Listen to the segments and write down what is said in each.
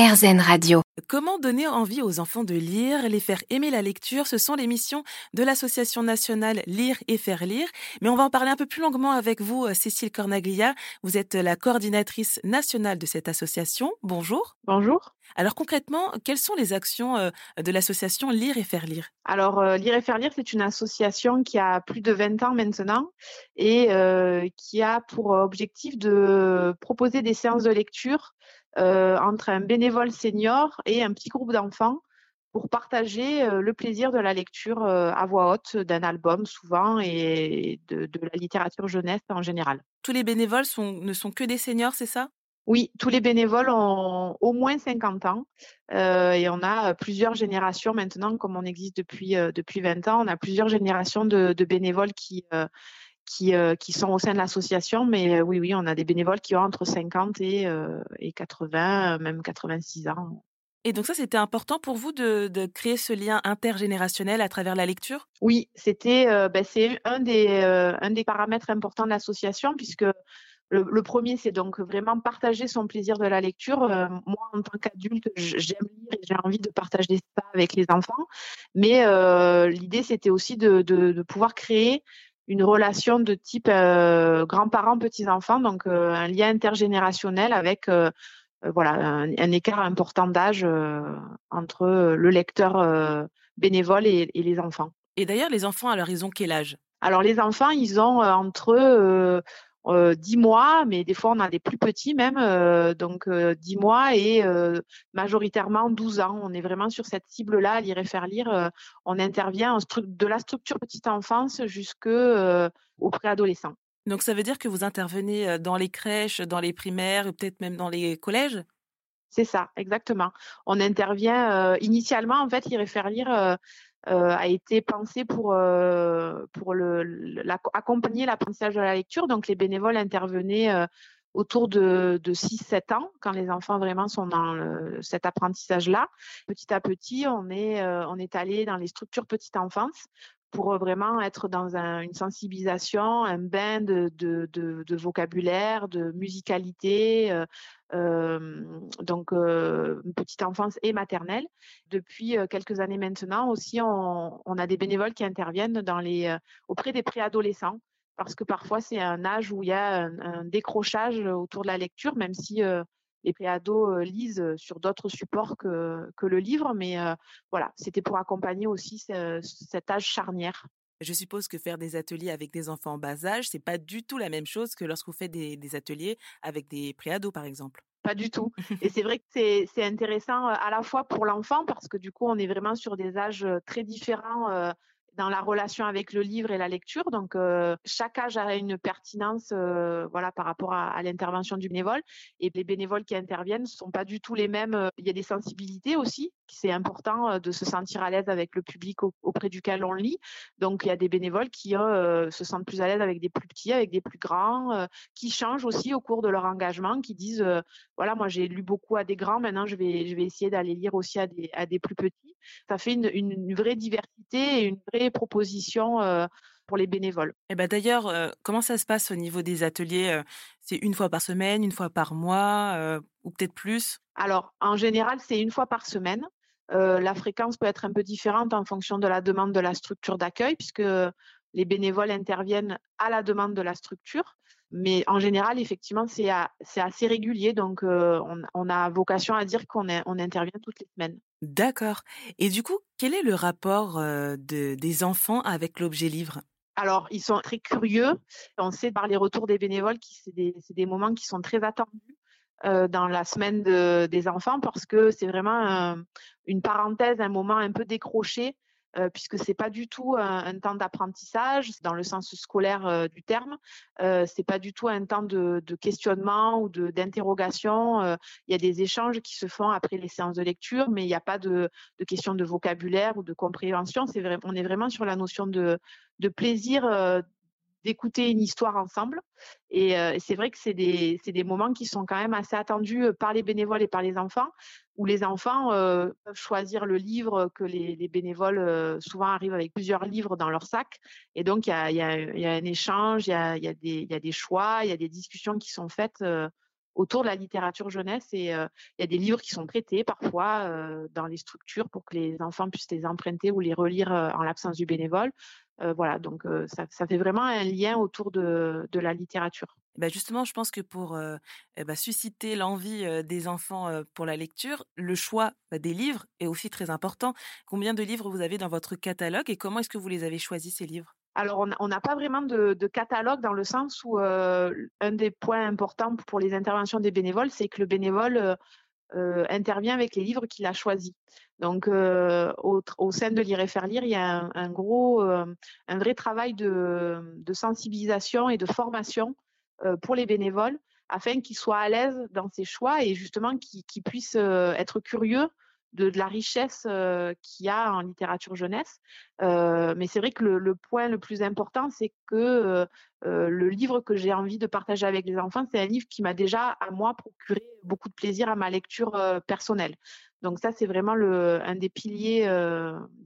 RZN Radio. Comment donner envie aux enfants de lire, les faire aimer la lecture? Ce sont les missions de l'Association nationale Lire et faire lire. Mais on va en parler un peu plus longuement avec vous, euh, Cécile Cornaglia. Vous êtes la coordinatrice nationale de cette association. Bonjour. Bonjour. Alors concrètement, quelles sont les actions euh, de l'association Lire et faire lire? Alors euh, Lire et faire lire, c'est une association qui a plus de 20 ans maintenant et qui a pour objectif de proposer des séances de lecture entre un bénévole senior et un petit groupe d'enfants pour partager euh, le plaisir de la lecture euh, à voix haute d'un album souvent et de, la littérature jeunesse en général. Tous les bénévoles ne sont que des seniors, c'est ça? Oui, tous les bénévoles ont au moins 50 ans et on a plusieurs générations maintenant, comme on existe depuis, depuis 20 ans, on a plusieurs générations de, bénévoles qui, qui, euh, qui sont au sein de l'association. Mais euh, oui, oui, on a des bénévoles qui ont entre 50 et, euh, et 80, même 86 ans. Et donc ça, c'était important pour vous de, de, créer ce lien intergénérationnel à travers la lecture? Oui, c'était ben, c'est un des un des paramètres importants de l'association puisque le, premier, c'est donc vraiment partager son plaisir de la lecture. moi, en tant qu'adulte, j'aime lire et j'ai envie de partager ça avec les enfants. Mais l'idée, c'était aussi de, de, de, pouvoir créer une relation de type euh, grands-parents, petits-enfants, donc euh, un lien intergénérationnel avec euh, voilà un, écart important d'âge entre le lecteur bénévole et, et, les enfants. Et d'ailleurs, les enfants, alors ils ont quel âge? Alors les enfants, ils ont entre euh, 10 mois, mais des fois on a des plus petits même, euh, donc euh, 10 mois et euh, majoritairement 12 ans. On est vraiment sur cette cible-là, à lire et faire lire. Euh, on intervient de la structure petite enfance jusqu'au préadolescent. Donc ça veut dire que vous intervenez dans les crèches, dans les primaires, peut-être même dans les collèges? C'est ça, exactement. On intervient initialement, en fait, lire et faire lire euh, a été pensé pour, euh, pour le, accompagner l'apprentissage de la lecture. Donc, les bénévoles intervenaient euh, autour de, de 6-7 ans, quand les enfants vraiment sont dans cet apprentissage-là. Petit à petit, on est, on est allé dans les structures petite enfance pour vraiment être dans une sensibilisation, un bain de, vocabulaire, de musicalité, euh, euh, donc euh, petite enfance et maternelle. Depuis quelques années maintenant aussi, on, a des bénévoles qui interviennent auprès des préadolescents parce que parfois c'est un âge où il y a un décrochage autour de la lecture, même si les préados euh, lisent euh, sur d'autres supports que, que, le livre, mais euh, voilà, c'était pour accompagner aussi cet âge charnière. Je suppose que faire des ateliers avec des enfants en bas âge, c'est pas du tout la même chose que lorsque vous faites des, des ateliers avec des préados, par exemple. Pas du tout. Et c'est vrai que c'est intéressant à la fois pour l'enfant parce que du coup, on est vraiment sur des âges très différents dans la relation avec le livre et la lecture. Donc, euh, chaque âge a une pertinence euh, voilà, par rapport à, l'intervention du bénévole. Et les bénévoles qui interviennent ne sont pas du tout les mêmes. Euh, il y a des sensibilités aussi. C'est important de se sentir à l'aise avec le public auprès duquel on lit. Donc, il y a des bénévoles qui se sentent plus à l'aise avec des plus petits, avec des plus grands, qui changent aussi au cours de leur engagement, qui disent, voilà, moi j'ai lu beaucoup à des grands, maintenant je vais, je vais essayer d'aller lire aussi à des, à des plus petits. Ça fait une, une vraie diversité et une vraie propositions euh, pour les bénévoles. Et ben d'ailleurs, euh, comment ça se passe au niveau des ateliers euh, C'est une fois par semaine, une fois par mois, ou peut-être plus? Alors, en général, c'est une fois par semaine. la fréquence peut être un peu différente en fonction de la demande de la structure d'accueil, puisque les bénévoles interviennent à la demande de la structure. Mais en général, effectivement, c'est assez régulier. Donc, on, a vocation à dire qu'on on intervient toutes les semaines. D'accord. Et du coup, quel est le rapport de, des enfants avec l'objet livre? Alors, ils sont très curieux. On sait par les retours des bénévoles que c'est des, des, moments qui sont très attendus dans la semaine de, des enfants parce que c'est vraiment une parenthèse, un moment un peu décroché euh, puisque c'est pas du tout un, temps d'apprentissage dans le sens scolaire du terme. Euh, c'est pas du tout un temps de, questionnement ou d'interrogation. Il y a des échanges qui se font après les séances de lecture, mais il n'y a pas de, de questions de vocabulaire ou de compréhension. C'est vrai, on est vraiment sur la notion de, de plaisir d'écouter une histoire ensemble. Et euh, c'est vrai que c'est des, des, moments qui sont quand même assez attendus euh, par les bénévoles et par les enfants, où les enfants euh, peuvent choisir le livre que les, les bénévoles souvent arrivent avec plusieurs livres dans leur sac. Et donc, il y a, y, a, un échange, il y a, y a des choix, il y a des discussions qui sont faites autour de la littérature jeunesse. Et il y a des livres qui sont prêtés parfois dans les structures pour que les enfants puissent les emprunter ou les relire en l'absence du bénévole. voilà, donc ça, ça, fait vraiment un lien autour de, de la littérature. Bah justement, je pense que pour eh bah, susciter l'envie des enfants pour la lecture, le choix bah, des livres est aussi très important. Combien de livres vous avez dans votre catalogue et comment est-ce que vous les avez choisis ces livres? Alors, on n'a pas vraiment de, catalogue dans le sens où un des points importants pour les interventions des bénévoles, c'est que le bénévole intervient avec les livres qu'il a choisis. Donc, au, sein de Lire et faire lire, il y a un, gros, un vrai travail de, sensibilisation et de formation pour les bénévoles afin qu'ils soient à l'aise dans ces choix et justement qu'ils puissent être curieux de, la richesse qu'il y a en littérature jeunesse. mais c'est vrai que le, point le plus important, c'est que le livre que j'ai envie de partager avec les enfants, c'est un livre qui m'a déjà, à moi, procuré beaucoup de plaisir à ma lecture personnelle. Donc ça, c'est vraiment le, un des piliers,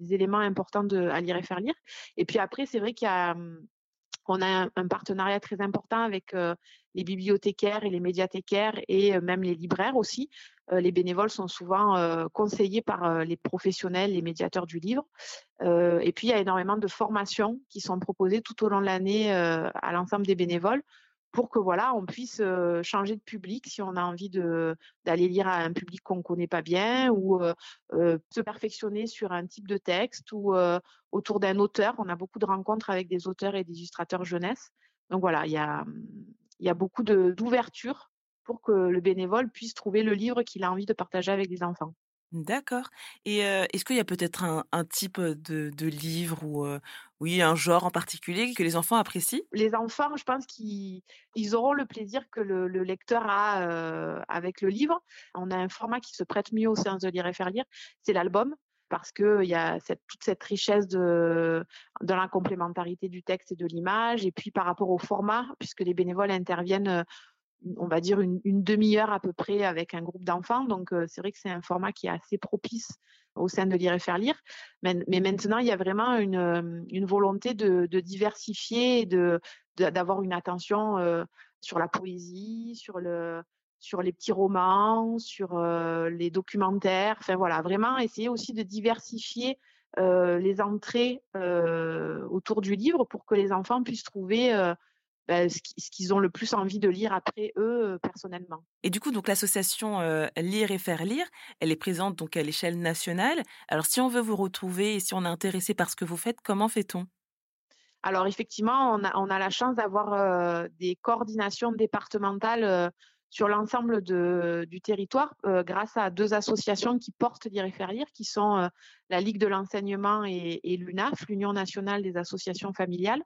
des éléments importants de, à lire et faire lire. Et puis après, c'est vrai qu'il y a on a un, partenariat très important avec les bibliothécaires et les médiathécaires et même les libraires aussi. les bénévoles sont souvent conseillés par les professionnels, les médiateurs du livre. et puis, il y a énormément de formations qui sont proposées tout au long de l'année à l'ensemble des bénévoles pour que voilà, on puisse changer de public si on a envie de d'aller lire à un public qu'on connaît pas bien ou se perfectionner sur un type de texte ou autour d'un auteur. On a beaucoup de rencontres avec des auteurs et des illustrateurs jeunesse. Donc voilà, il y a, il y a beaucoup d'ouverture pour que le bénévole puisse trouver le livre qu'il a envie de partager avec les enfants. D'accord. Et est-ce qu'il y a peut-être un, type de, livre ou oui un genre en particulier que les enfants apprécient? Les enfants, je pense qu'ils auront le plaisir que le, lecteur a avec le livre. On a un format qui se prête mieux aux séances de lire et faire lire, c'est l'album parce qu'il y a toute cette richesse de, de la complémentarité du texte et de l'image, et puis par rapport au format, puisque les bénévoles interviennent on va dire une, demi-heure à peu près avec un groupe d'enfants. Donc c'est vrai que c'est un format qui est assez propice au sein de lire et faire lire. Mais, maintenant, il y a vraiment une, volonté de, diversifier et de, d'avoir une attention sur la poésie, sur le sur les petits romans, sur les documentaires. Enfin voilà, vraiment essayer aussi de diversifier les entrées autour du livre pour que les enfants puissent trouver bah, ce qu'ils ont le plus envie de lire après eux personnellement. Et du coup, donc l'association Lire et faire lire, elle est présente donc à l'échelle nationale. Alors, si on veut vous retrouver et si on est intéressé par ce que vous faites, comment fait-on? Alors, effectivement, on a, on a la chance d'avoir des coordinations départementales sur l'ensemble du territoire euh, grâce à deux associations qui portent Lire et Faire Lire, qui sont euh, la Ligue de l'enseignement et, l'UNAF, l'Union nationale des associations familiales.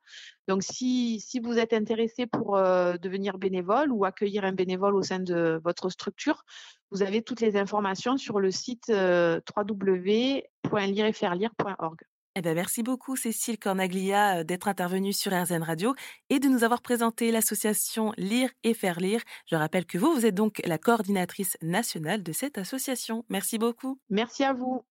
Donc, si, vous êtes intéressé pour euh, devenir bénévole ou accueillir un bénévole au sein de votre structure, vous avez toutes les informations sur le site www.lireetfairelire.org. Eh ben, merci beaucoup, Cécile Cornaglia, euh, d'être intervenue sur RZN Radio et de nous avoir présenté l'association Lire et Faire Lire. Je rappelle que vous, vous êtes donc la coordinatrice nationale de cette association. Merci beaucoup. Merci à vous.